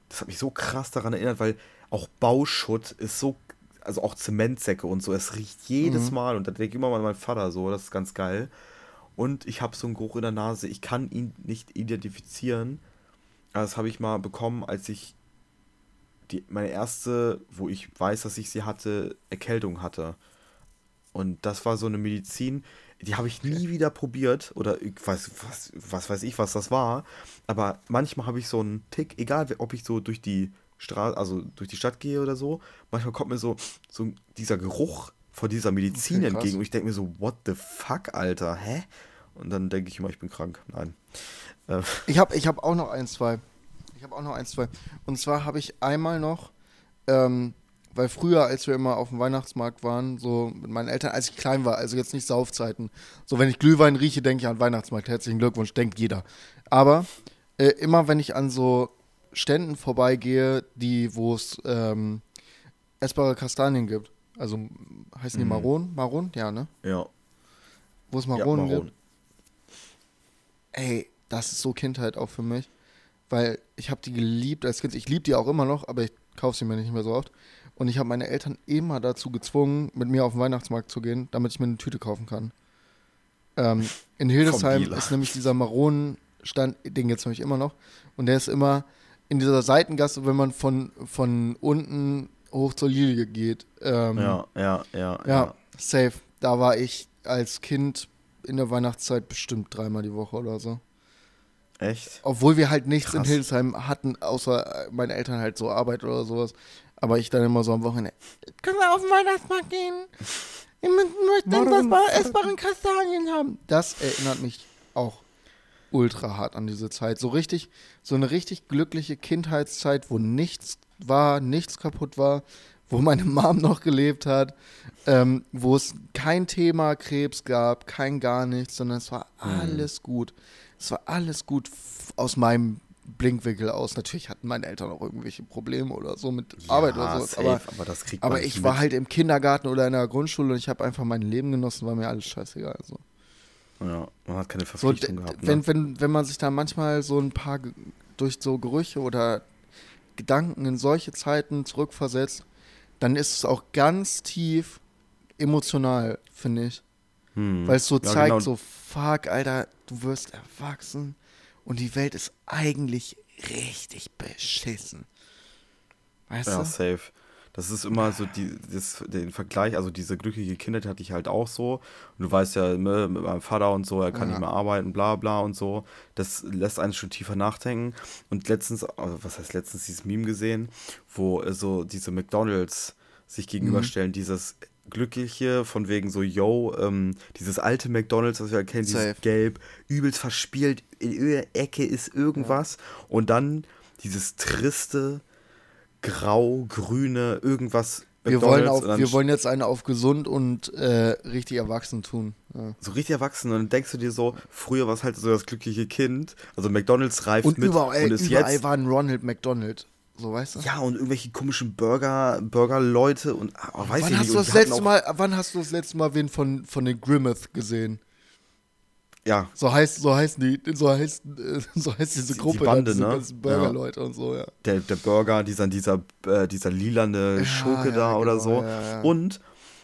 das hat mich so krass daran erinnert, weil auch Bauschutt ist so, also auch Zementsäcke und so, es riecht jedes Mhm. Mal und da denke ich immer mal an meinen Vater so, das ist ganz geil. Und ich habe so einen Geruch in der Nase, ich kann ihn nicht identifizieren. Das habe ich mal bekommen, als ich die, meine erste, wo ich weiß, dass ich sie hatte, Erkältung hatte. Und das war so eine Medizin, die habe ich nie wieder probiert oder ich weiß, was, was weiß ich, was das war. Aber manchmal habe ich so einen Tick, egal ob ich so durch die Straße, also durch die Stadt gehe oder so, manchmal kommt mir so, so dieser Geruch von dieser Medizin Okay, entgegen und ich denke mir so, what the fuck, Alter, hä? Und dann denke ich immer, ich bin krank. Nein. Äh, Ich habe ich hab auch noch ein, zwei. Ich habe auch noch ein, zwei. Und zwar habe ich einmal noch, ähm, weil früher, als wir immer auf dem Weihnachtsmarkt waren, so mit meinen Eltern, als ich klein war, also jetzt nicht Saufzeiten, so wenn ich Glühwein rieche, denke ich an Weihnachtsmarkt. Herzlichen Glückwunsch, denkt jeder. Aber äh, immer wenn ich an so Ständen vorbeigehe, die, wo es ähm, essbare Kastanien gibt, also heißen die Mhm. Maron? Maron? Ja, ne? ja. Wo es ja, Maronen gibt. Ey, das ist so Kindheit auch für mich. Weil ich habe die geliebt als Kind. Ich liebe die auch immer noch, aber ich kaufe sie mir nicht mehr so oft. Und ich habe meine Eltern immer dazu gezwungen, mit mir auf den Weihnachtsmarkt zu gehen, damit ich mir eine Tüte kaufen kann. Ähm, in Hildesheim ist nämlich dieser Maronenstand, den gibt es nämlich immer noch. Und der ist immer in dieser Seitengasse, wenn man von, von unten hoch zur Lilie geht. Ähm, Ja, ja, ja, ja, safe. Da war ich als Kind in der Weihnachtszeit bestimmt dreimal die Woche oder so. Echt? Obwohl wir halt nichts in Krass. Hildesheim hatten, außer äh, meine Eltern halt so Arbeit oder sowas. Aber ich dann immer so am Wochenende, können wir auf den Weihnachtsmarkt gehen? Ich mö- möchte etwas essbaren Kastanien haben. Das erinnert mich auch ultra hart an diese Zeit. So richtig, so eine richtig glückliche Kindheitszeit, wo nichts war, nichts kaputt war, wo meine Mom noch gelebt hat, ähm, wo es kein Thema Krebs gab, kein gar nichts, sondern es war Mhm. alles gut. Es war alles gut aus meinem Blinkwinkel aus. Natürlich hatten meine Eltern auch irgendwelche Probleme oder so mit Arbeit oder safe, Aber, aber das kriegt aber ich nicht war mit. halt im Kindergarten oder in der Grundschule und ich habe einfach mein Leben genossen, war mir alles scheißegal. So. Ja, man hat keine So, Verpflichtung d- gehabt. wenn, ne? wenn, wenn man sich da manchmal so ein paar durch so Gerüche oder Gedanken in solche Zeiten zurückversetzt, dann ist es auch ganz tief emotional, finde ich. Hm. Weil es so Ja, zeigt, genau. so, fuck, Alter, du wirst erwachsen und die Welt ist eigentlich richtig beschissen. Weißt Ja, du? safe. Das ist immer so die, das, den Vergleich, also diese glückliche Kindheit hatte ich halt auch so. Und du weißt ja, ne, mit meinem Vater und so, er kann Ja. nicht mehr arbeiten, bla bla und so. Das lässt einen schon tiefer nachdenken. Und letztens, also was heißt letztens, dieses Meme gesehen, wo äh, so diese McDonalds sich gegenüberstellen, dieses Glückliche von wegen so, yo, ähm, dieses alte McDonalds, was wir halt kennen, dieses Safe. Gelb, übelst verspielt, in irgendeiner Ecke ist irgendwas. Und dann dieses triste, grau, grüne, irgendwas. Wir wollen, auf, wir wollen jetzt eine auf gesund und äh, richtig erwachsen tun. Ja. so richtig erwachsen und dann denkst du dir so, früher war es halt so das glückliche Kind, also McDonalds reift Und mit überall, und ist überall jetzt war ein Ronald McDonald. So, weißt du? ja und irgendwelche komischen Burger Burger-Leute und oh, weiß wann, ich hast nicht. du das letzte Mal, wann hast du das letzte Mal wen von, von den Grimmeth gesehen? Ja, So heißt, so heißen die, so heißt, so heißt diese Die- Gruppe, die Bande, diese ne? Burger-Leute und so, ja. der, der Burger, dieser, dieser, äh, dieser lilane Schurke ja, da oder genau, so. ja, ja. Und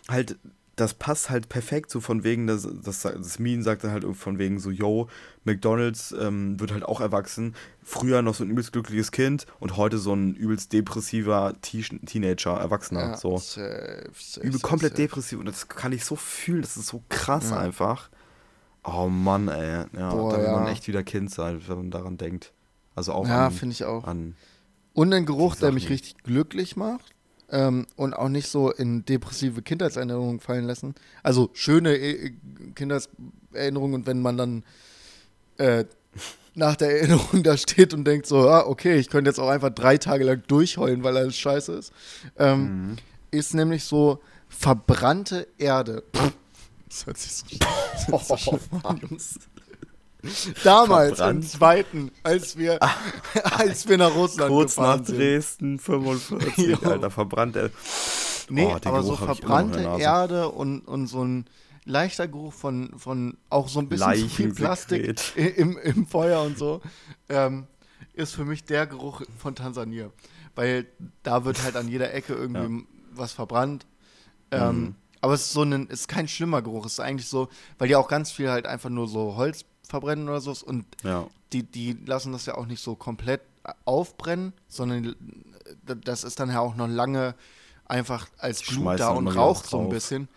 halt, das passt halt perfekt so von wegen, das, das, das Meme sagt dann halt von wegen so, yo, McDonalds ähm, wird halt auch erwachsen. Früher noch so ein übelst glückliches Kind und heute so ein übelst depressiver Teen- Teenager, Erwachsener. ja so. safe, safe, Übel safe, komplett depressiv und das kann ich so fühlen, das ist so krass Ja. einfach. Oh Mann, ey. Ja, Boah, da will man echt wieder Kind sein, wenn man daran denkt. Also auch Ja, an, finde ich auch. Und ein Geruch, der mich richtig glücklich macht ähm, und auch nicht so in depressive Kindheitserinnerungen fallen lassen. Also schöne äh, Kindheitserinnerungen und wenn man dann äh, nach der Erinnerung da steht und denkt so, ah, okay, ich könnte jetzt auch einfach drei Tage lang durchheulen, weil alles scheiße ist, ähm, Mhm. ist nämlich so verbrannte Erde. Das hört sich so, das hört sich so schlimm an, Jungs. Damals Verbrannt. im zweiten, als wir, als wir nach Russland Kurz nach gefahren sind. Dresden, 45, Jo. Alter, verbrannt. Ey. Nee, Oh, aber so Geruch in verbrannte. Erde und, und so ein leichter Geruch von, von auch so ein bisschen zu viel Plastik im, im Feuer und so, ähm, ist für mich der Geruch von Tansania. Weil da wird halt an jeder Ecke irgendwie was verbrannt. Ähm, Mhm. Aber es ist so ein, ist kein schlimmer Geruch. Es ist eigentlich so, weil die auch ganz viel halt einfach nur so Holz verbrennen oder so. Und Ja, die, die lassen das ja auch nicht so komplett aufbrennen, sondern das ist dann ja auch noch lange einfach als Glut Schmeißen da und raucht so ein bisschen.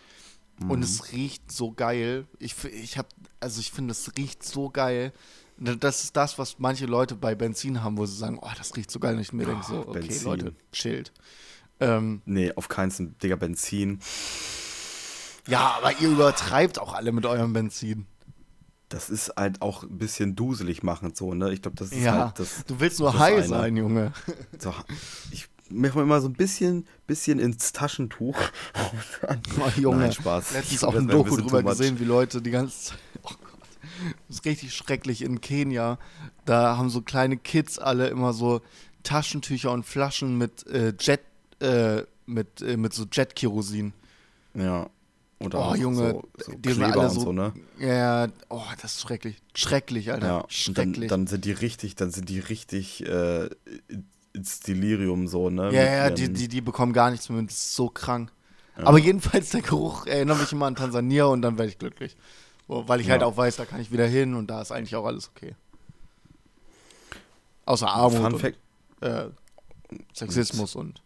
Und es riecht so geil. Ich, ich habe, also ich finde, es riecht so geil. Das ist das, was manche Leute bei Benzin haben, wo sie sagen, oh, das riecht so geil. Und ich mir denke so, okay, Benzin. Leute, chillt. Ähm, nee, auf keinen Fall, Digga, Benzin. Ja, aber ihr übertreibt auch alle mit eurem Benzin. Das ist halt auch ein bisschen duselig machend so, ne? Ich glaube, das ist Ja, halt das. du willst nur high eine. sein, Junge. So, ich mache mir immer so ein bisschen, bisschen ins Taschentuch. Oh, Junge, Nein, Spaß. letztens auch ein Doku drüber gesehen, wie Leute die ganze Zeit. Oh Gott. Das ist richtig schrecklich in Kenia. Da haben so kleine Kids alle immer so Taschentücher und Flaschen mit äh, Jet, äh, mit, äh, mit so Jet-Kerosin. Ja. Oder Oh, Junge, so, so die sind Kleber alle und so- so, ne? Ja, oh, das ist schrecklich. Schrecklich, Alter. Ja. Und dann, schrecklich. dann sind die richtig, dann sind die richtig äh, ins Delirium so, ne? ja, ja, die, die, die bekommen gar nichts mehr. Das ist so krank. Aber jedenfalls, der Geruch erinnert mich immer an Tansania und dann werde ich glücklich. So, weil ich halt Ja. auch weiß, da kann ich wieder hin und da ist eigentlich auch alles okay. Außer Armut Fun und Fact, äh, Sexismus und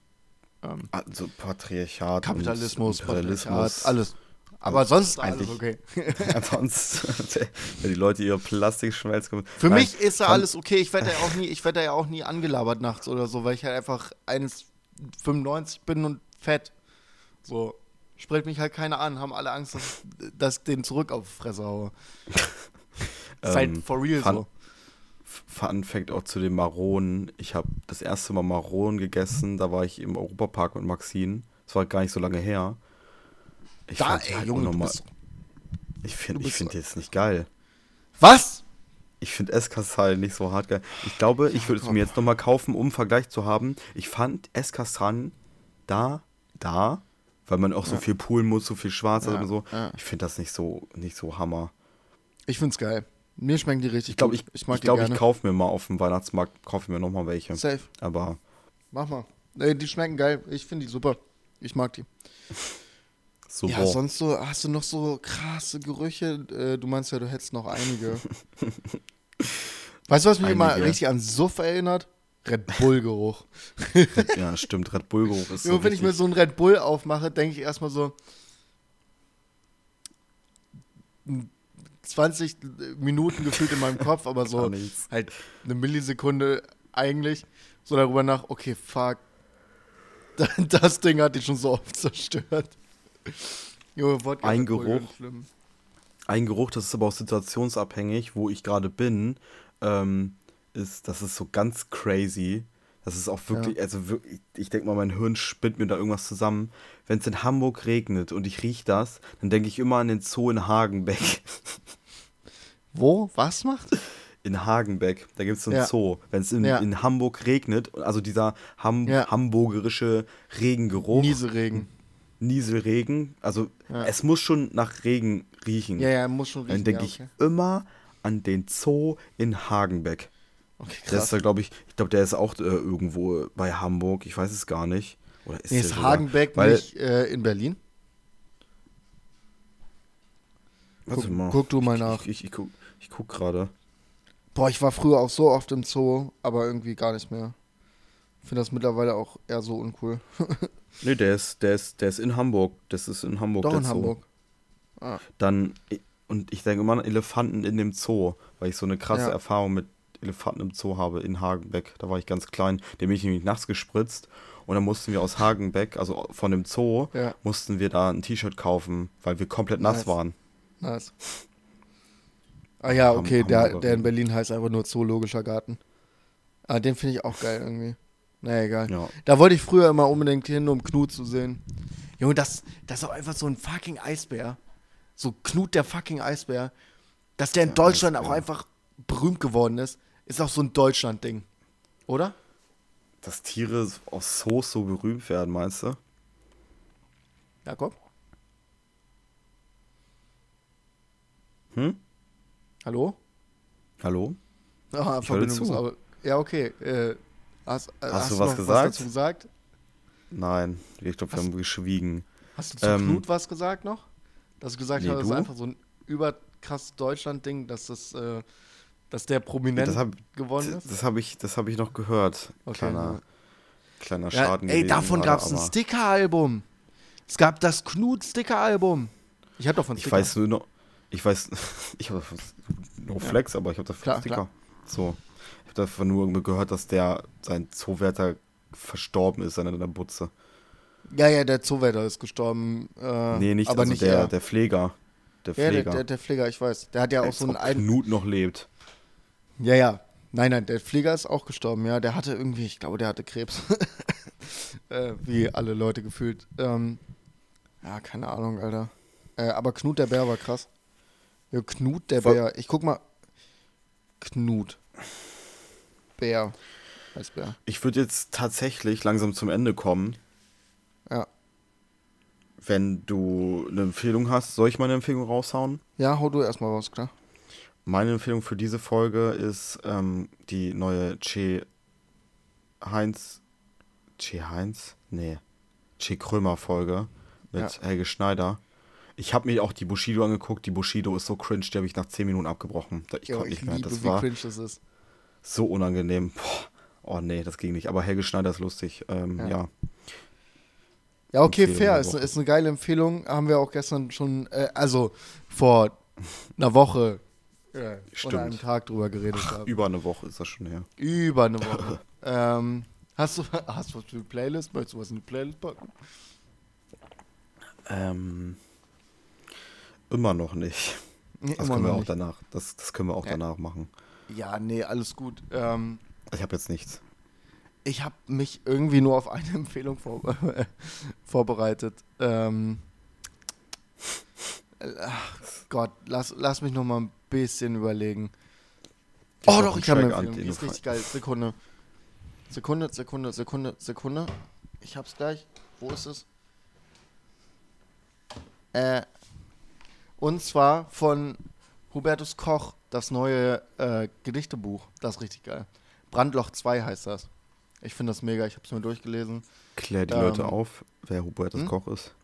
ähm, also Patriarchat, Kapitalismus, Patriarchat, alles. Aber sonst alles eigentlich- okay. Ansonsten, wenn die Leute ihre Plastikschmelz kommen. Für Nein, mich ist ja alles okay. Ich werde ja auch nie, ich werde ja auch nie angelabert nachts oder so, weil ich halt einfach 1,95 bin und fett. So. Spricht mich halt keiner an, haben alle Angst, dass, dass ich den zurück auf die Fresse haue. ist halt Ähm, for real fun- so. Fun Fact auch zu den Maronen. Ich habe das erste Mal Maronen gegessen, da war ich im Europapark mit Maxine. Das war gar nicht so lange her. Ich Da, ey, halt Junge, bist, Ich finde ich find jetzt nicht geil. Was? Ich finde Esskastanien nicht so hart geil. Ich glaube, ich würde es mir jetzt nochmal kaufen, um einen Vergleich zu haben. Ich fand Esskastanien da, da, weil man auch so viel poolen muss, so viel schwarz Ja, und so. ja. Ich finde das nicht so, nicht so Hammer. Ich find's geil. Mir schmecken die richtig Ich glaube, gut. ich, mag ich, glaub, die ich kaufe mir mal auf dem Weihnachtsmarkt, kaufe ich mir nochmal welche. Safe. Aber Mach mal. Ey, die schmecken geil. Ich finde die super. Ich mag die. so, Ja, sonst so, hast du noch so krasse Gerüche? Äh, du meinst ja, du hättest noch einige. Weißt du, was mich immer Einige. richtig an Suff erinnert? Red Bull-Geruch. ja, stimmt. Red Bull Geruch ist so Nur wenn ich mir so einen Red Bull aufmache, denke ich erstmal so 20 Minuten gefühlt in meinem Kopf, aber so halt eine Millisekunde eigentlich so darüber nach, okay, fuck. Das Ding hat dich schon so oft zerstört. Junge, Wodka Ein Geruch. Ein Geruch, das ist aber auch situationsabhängig, wo ich gerade bin, ähm, ist, das ist so ganz crazy. Das ist auch wirklich, also wirklich, ich denke mal, mein Hirn spinnt mir da irgendwas zusammen. Wenn es in Hamburg regnet und ich rieche das, dann denke ich immer an den Zoo in Hagenbeck. Wo? Was macht? In Hagenbeck, da gibt es so einen Ja. Zoo. Wenn es in, Ja. in Hamburg regnet, also dieser Ham Ja. hamburgerische Regengeruch, Nieselregen. Nieselregen, also es muss schon nach Regen riechen. Ja, ja, muss schon Dann riechen. denke ja, ich okay. immer an den Zoo in Hagenbeck. Okay, Der ist krass. da, glaube ich, ich glaube, der ist auch äh, irgendwo bei Hamburg, ich weiß es gar nicht. Oder ist Nee, ist sogar- Hagenbeck weil, nicht äh, in Berlin? Warte guck- mal. guck du mal ich, nach. Ich, ich, ich guck, ich guck gerade. Boah, ich war früher auch so oft im Zoo, aber irgendwie gar nicht mehr. Finde das mittlerweile auch eher so uncool. Nee, der ist, der ist, der ist in Hamburg. Das ist in Hamburg. Doch der in Zoo. Hamburg. Ah, Dann, und ich denke immer an Elefanten in dem Zoo, weil ich so eine krasse Ja. Erfahrung mit Elefanten im Zoo habe in Hagenbeck. Da war ich ganz klein. Den bin ich nämlich nachts gespritzt. Und dann mussten wir aus Hagenbeck, also von dem Zoo, ja, mussten wir da ein T-Shirt kaufen, weil wir komplett nass Nice. waren. Nice. Ah ja, okay, der, der in. Berlin heißt einfach nur Zoologischer Garten. Ah, den finde ich auch geil irgendwie. Naja, egal. Ja. Da wollte ich früher immer unbedingt hin, um Knut zu sehen. Junge, das, das ist auch einfach so ein fucking Eisbär. So Knut der fucking Eisbär. Dass der in Der Deutschland auch Eisbär. einfach berühmt geworden ist, ist auch so ein Deutschland-Ding. Oder? Dass Tiere aus Zoos so berühmt werden, meinst du? Jakob? Hm? Hallo? Hallo? Ah, Ich höre dir Verbindung zu. ist aber. Ja, okay. Äh, hast, äh, Hast du du was gesagt? Was dazu gesagt? Nein, ich glaube, wir haben geschwiegen. Hast du zu Ähm, Knut was gesagt noch? Dass du gesagt nee, hast, das ist einfach so ein überkrass Deutschland-Ding, dass das, äh, dass der prominent Das habe geworden ist? das hab ich, das hab ich noch gehört. Okay, kleiner ja. kleiner Ja, Schaden ey, gewesen davon gab es ein Sticker-Album. Es gab das Knut-Sticker-Album. Ich hab davon Ich Sticker. weiß nur noch, ich weiß, ich habe no flex, aber ich habe davon Klar, Sticker. klar. So, ich habe davon nur irgendwie gehört, dass der sein Zoowärter verstorben ist an einer Butze. Ja, ja, der Zoowärter ist gestorben. Äh, nee, nicht, aber also nicht der, er. der Pfleger. Der ja, der, Pfleger. der, der Pfleger, ich weiß. Der hat ja auch Als so einen ob Knut noch lebt. Ja, ja. Nein, nein, der Flieger ist auch gestorben, ja. Der hatte irgendwie, ich glaube, der hatte Krebs. äh, wie alle Leute gefühlt. Ähm, ja, keine Ahnung, Alter. Äh, aber Knut der Bär war krass. Ja, Knut der Voll- Bär. Ich guck mal. Knut. Bär. Bär. Ich würde jetzt tatsächlich langsam zum Ende kommen. Ja. Wenn du eine Empfehlung hast, soll ich meine Empfehlung raushauen? Ja, hau du erstmal raus, klar. Meine Empfehlung für diese Folge ist ähm, die neue Che Heinz. Che Heinz? Nee. Che Krömer Folge mit Helge Schneider. Ich habe mir auch die Bushido angeguckt. Die Bushido ist so cringe, die habe ich nach 10 Minuten abgebrochen. Ich konnte ich nicht mehr. Das wie war cringe das ist. so unangenehm. Boah. Oh nee, das ging nicht. Aber Helge Schneider ist lustig. Ähm, Ja. ja. Ja, okay, Empfehlung fair. Ist, ist eine geile Empfehlung. Haben wir auch gestern schon, äh, also vor einer Woche äh, Stimmt. oder einem Tag drüber geredet haben. Über eine Woche ist das schon her. Über eine Woche. ähm, hast, du, hast du was für eine Playlist? Möchtest du was in die Playlist packen? Ähm, immer noch nicht. Nee, Das können wir auch nicht. danach. Das, das können wir auch Ja. danach machen. Ja, nee, alles gut. Ähm, Ich habe jetzt nichts. ich habe mich irgendwie nur auf eine Empfehlung vor, vorbereitet. Ähm, ach Gott, lass, lass mich noch mal ein bisschen überlegen. Gib oh doch ich habe eine Empfehlung. Die ist richtig geil. Sekunde. Sekunde, Sekunde, Sekunde, Sekunde. Ich hab's gleich. Wo ist es? Äh, und zwar von Hubertus Koch, das neue äh, Gedichtebuch. Das ist richtig geil. Brandloch 2 heißt das. Ich finde das mega. Ich habe es mir durchgelesen. Klär die Ähm, Leute auf, wer Hubertus hm? Koch ist.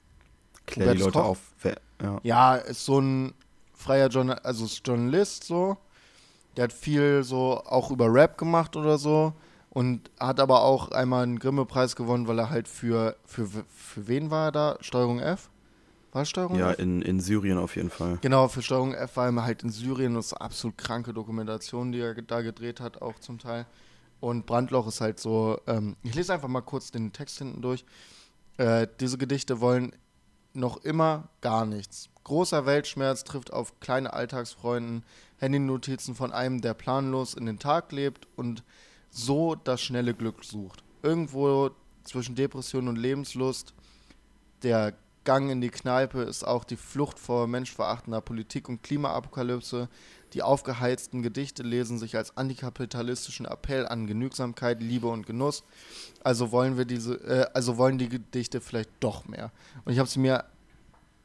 Klär die Hubertus Leute Koch? auf, wer. Ja. Ja, ist so ein freier Journal also ist Journalist so. Der hat viel so auch über Rap gemacht oder so. Und hat aber auch einmal einen Grimme-Preis gewonnen, weil er halt für, für, für wen war er da? Steuerung F? War Steuerung Ja, F? in, in Syrien auf jeden Fall. Genau, für Steuerung F war er halt in Syrien. Das ist eine absolut kranke Dokumentation, die er da gedreht hat, auch zum Teil. Und Brandloch ist halt so, ähm, ich lese einfach mal kurz den Text hinten durch. Äh, diese Gedichte wollen noch immer gar nichts. Großer Weltschmerz trifft auf kleine Alltagsfreunden, Handynotizen von einem, der planlos in den Tag lebt und so das schnelle Glück sucht. Irgendwo zwischen Depression und Lebenslust, der Gang in die Kneipe ist auch die Flucht vor menschverachtender Politik und Klimaapokalypse. Die aufgeheizten Gedichte lesen sich als antikapitalistischen Appell an Genügsamkeit, Liebe und Genuss. Also wollen wir diese, äh, also wollen die Gedichte vielleicht doch mehr. Und ich habe sie mir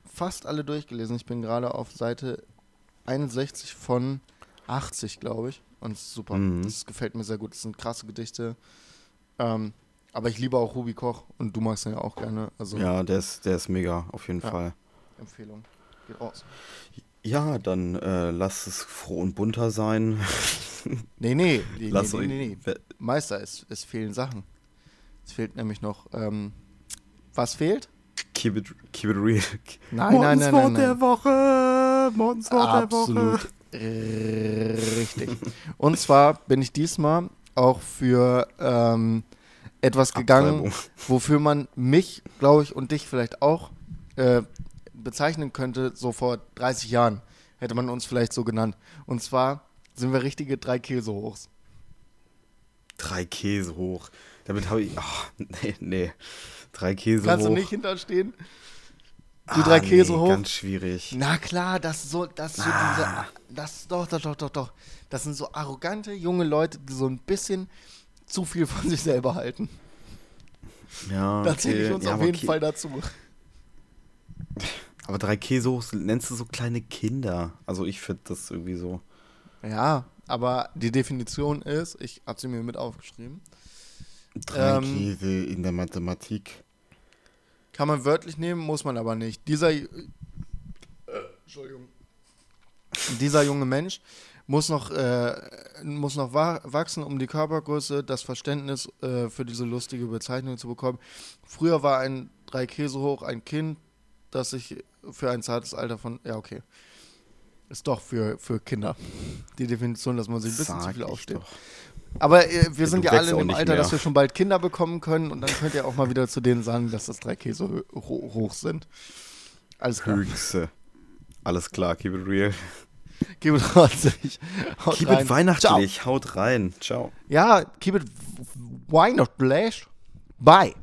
fast alle durchgelesen. Ich bin gerade auf Seite 61 von 80, glaube ich. Und super. Mhm. Das gefällt mir sehr gut. Das sind krasse Gedichte. Ähm, aber ich liebe auch Ruby Koch und du magst ihn ja auch gerne. Also Ja, der ist, der ist mega, auf jeden Ja. Fall. Empfehlung. Geht raus. Ja, dann äh, lass es froh und bunter sein. Nee, nee, nee, lass nee, nee, nee, nee. Meister, es, es fehlen Sachen. Es fehlt nämlich noch, ähm, was fehlt? Keep it, keep it real. Nein, nein, nein, nein, nein. der Woche. Morgens Wort der Woche. Absolut richtig. Und zwar bin ich diesmal auch für ähm, etwas gegangen, wofür man mich, glaube ich, und dich vielleicht auch äh, bezeichnen könnte, so vor 30 Jahren hätte man uns vielleicht so genannt. Und zwar sind wir richtige drei Käsehochs. Drei Käse hoch. Damit habe ich. Ach, nee, nee. Drei Käse Kannst hoch. du nicht hinterstehen? Die Ah, drei Käse nee, hoch? Ganz schwierig. Na klar, das ist so, das ist so Ah. diese, das doch, doch, doch, doch, doch. Das sind so arrogante junge Leute, die so ein bisschen zu viel von sich selber halten. Ja, Da zähle ich okay. uns ja, auf jeden Kä- Fall dazu. Aber drei Käse hoch nennst du so kleine Kinder. Also ich finde das irgendwie so. Ja, aber die Definition ist, ich habe sie mir mit aufgeschrieben, Drei Ähm, Käse in der Mathematik. kann man wörtlich nehmen, muss man aber nicht. Dieser, äh, Entschuldigung. Dieser junge Mensch muss noch, äh, muss noch wa wachsen, um die Körpergröße, das Verständnis äh, für diese lustige Bezeichnung zu bekommen. Früher war ein drei Käse hoch ein Kind, das sich für ein zartes Alter von, ja okay, ist doch für, für Kinder. Die Definition, dass man sich ein bisschen zu Sag viel ich aufsteht. Aber äh, wir Ja, sind ja alle in dem Alter, dass mehr. wir schon bald Kinder bekommen können und dann könnt ihr auch mal wieder zu denen sagen, dass das drei Käse ho hoch sind. Alles klar. Höchste. Alles klar, keep it real. Keep it ranzig. Haut Keep rein. it weihnachtlich. Haut rein. Ciao. Ja, keep it weihnachtlich. Bye.